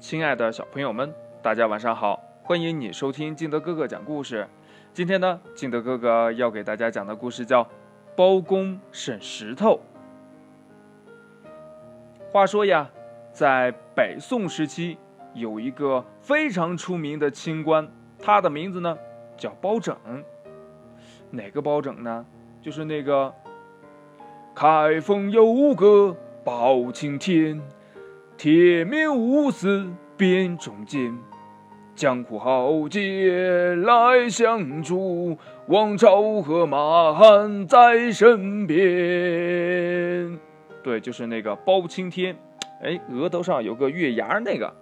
亲爱的小朋友们，大家晚上好！欢迎你收听金德哥哥讲故事。今天呢，金德哥哥要给大家讲的故事叫《包公审石头》。话说呀，在北宋时期，有一个非常出名的清官，他的名字呢叫包拯。哪个包拯呢？就是那个“开封有个包青天”。铁面无私辨忠奸，江湖豪杰来相助，王朝和马汉在身边。对，就是那个包青天，哎，额头上有个月牙那个。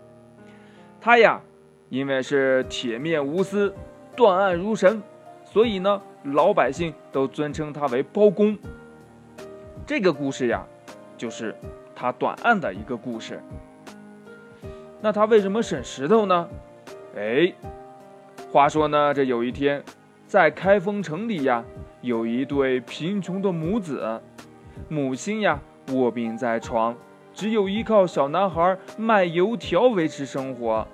他呀，因为是铁面无私、断案如神，所以呢，老百姓都尊称他为包公。这个故事呀，就是。他断案的一个故事。那他为什么审石头呢？哎，话说呢，这有一天，在开封城里呀，有一对贫穷的母子，母亲呀卧病在床，只有依靠小男孩卖油条维持生活。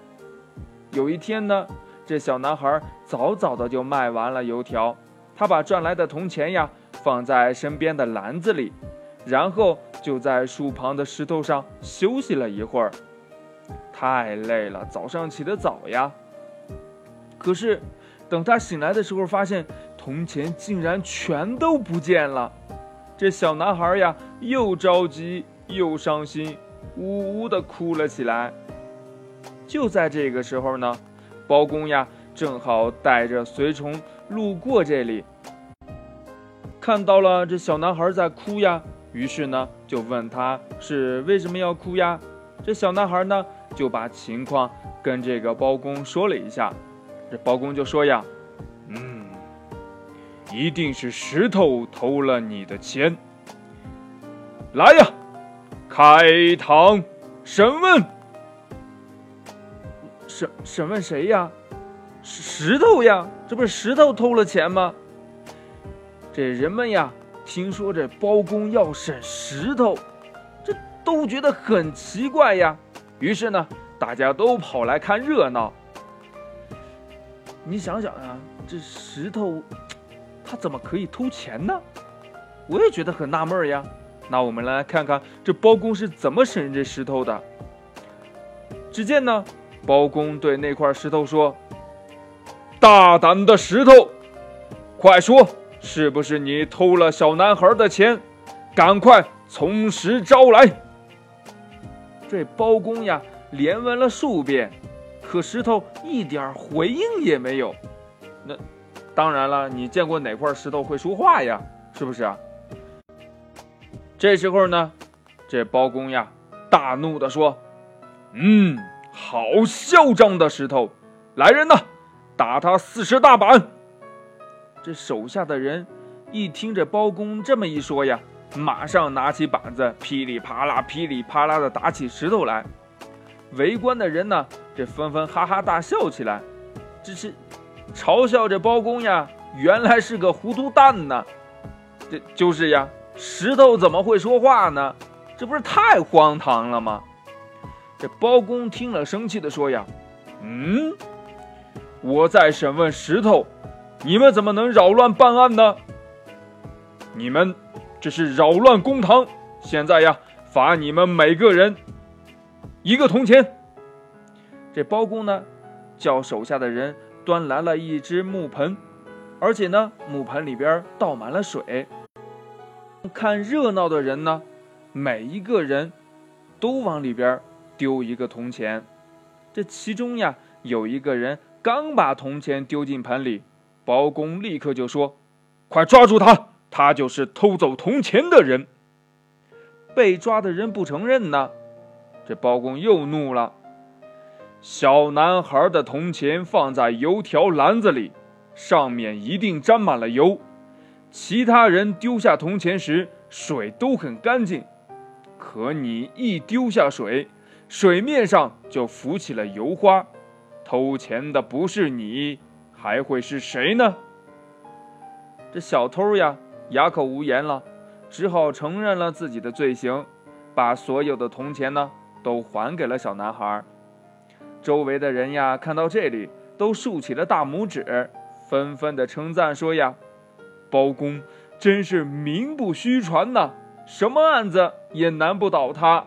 有一天呢，这小男孩早早的就卖完了油条，他把赚来的铜钱呀放在身边的篮子里。然后就在树旁的石头上休息了一会儿，太累了，早上起得早呀。可是，等他醒来的时候，发现铜钱竟然全都不见了。这小男孩呀，又着急又伤心，呜呜地哭了起来。就在这个时候呢，包公呀，正好带着随从路过这里，看到了这小男孩在哭呀。于是呢，就问他是为什么要哭呀？这小男孩呢，就把情况跟这个包公说了一下。这包公就说呀：“嗯，一定是石头偷了你的钱。来呀，开堂审问。审审问谁呀？石头呀，这不是石头偷了钱吗？这人们呀。”听说这包公要审石头，这都觉得很奇怪呀。于是呢，大家都跑来看热闹。你想想啊，这石头，他怎么可以偷钱呢？我也觉得很纳闷呀。那我们来看看这包公是怎么审这石头的。只见呢，包公对那块石头说：“大胆的石头，快说！”是不是你偷了小男孩的钱？赶快从实招来！这包公呀，连问了数遍，可石头一点回应也没有。那当然了，你见过哪块石头会说话呀？是不是啊？这时候呢，这包公呀，大怒地说：“嗯，好嚣张的石头！来人呐，打他四十大板！”这手下的人一听这包公这么一说呀，马上拿起板子，噼里啪啦、噼里啪啦的打起石头来。围观的人呢，这纷纷哈哈大笑起来，这是嘲笑这包公呀，原来是个糊涂蛋呢。这就是呀，石头怎么会说话呢？这不是太荒唐了吗？这包公听了，生气的说呀：“嗯，我在审问石头。”你们怎么能扰乱办案呢？你们这是扰乱公堂！现在呀，罚你们每个人一个铜钱。这包公呢，叫手下的人端来了一只木盆，而且呢，木盆里边倒满了水。看热闹的人呢，每一个人都往里边丢一个铜钱。这其中呀，有一个人刚把铜钱丢进盆里。包公立刻就说：“快抓住他！他就是偷走铜钱的人。”被抓的人不承认呢，这包公又怒了：“小男孩的铜钱放在油条篮子里，上面一定沾满了油。其他人丢下铜钱时，水都很干净，可你一丢下水，水面上就浮起了油花。偷钱的不是你。”还会是谁呢？这小偷呀，哑口无言了，只好承认了自己的罪行，把所有的铜钱呢都还给了小男孩。周围的人呀，看到这里都竖起了大拇指，纷纷的称赞说呀：“包公真是名不虚传呐，什么案子也难不倒他。”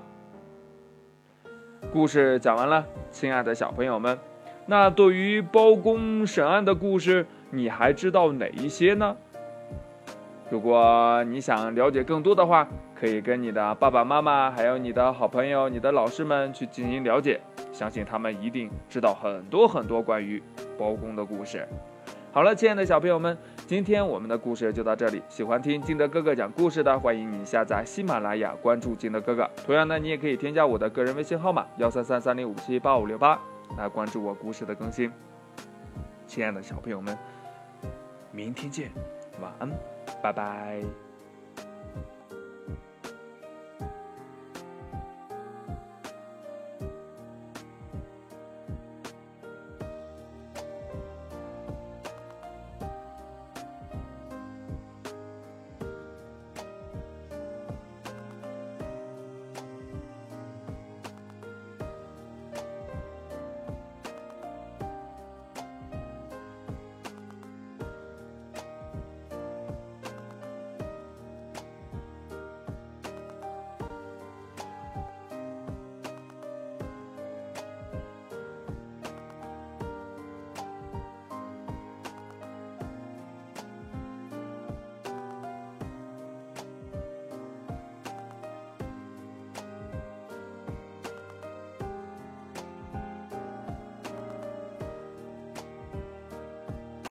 故事讲完了，亲爱的小朋友们，那对于包公审案的故事，你还知道哪一些呢？如果你想了解更多的话，可以跟你的爸爸妈妈，还有你的好朋友、你的老师们去进行了解，相信他们一定知道很多很多关于包公的故事。好了，亲爱的小朋友们，今天我们的故事就到这里。喜欢听金德哥哥讲故事的，欢迎你下载喜马拉雅，关注金德哥哥。同样呢，你也可以添加我的个人微信号码幺三三三零五七八五六八来关注我故事的更新。亲爱的小朋友们，明天见，晚安。拜拜。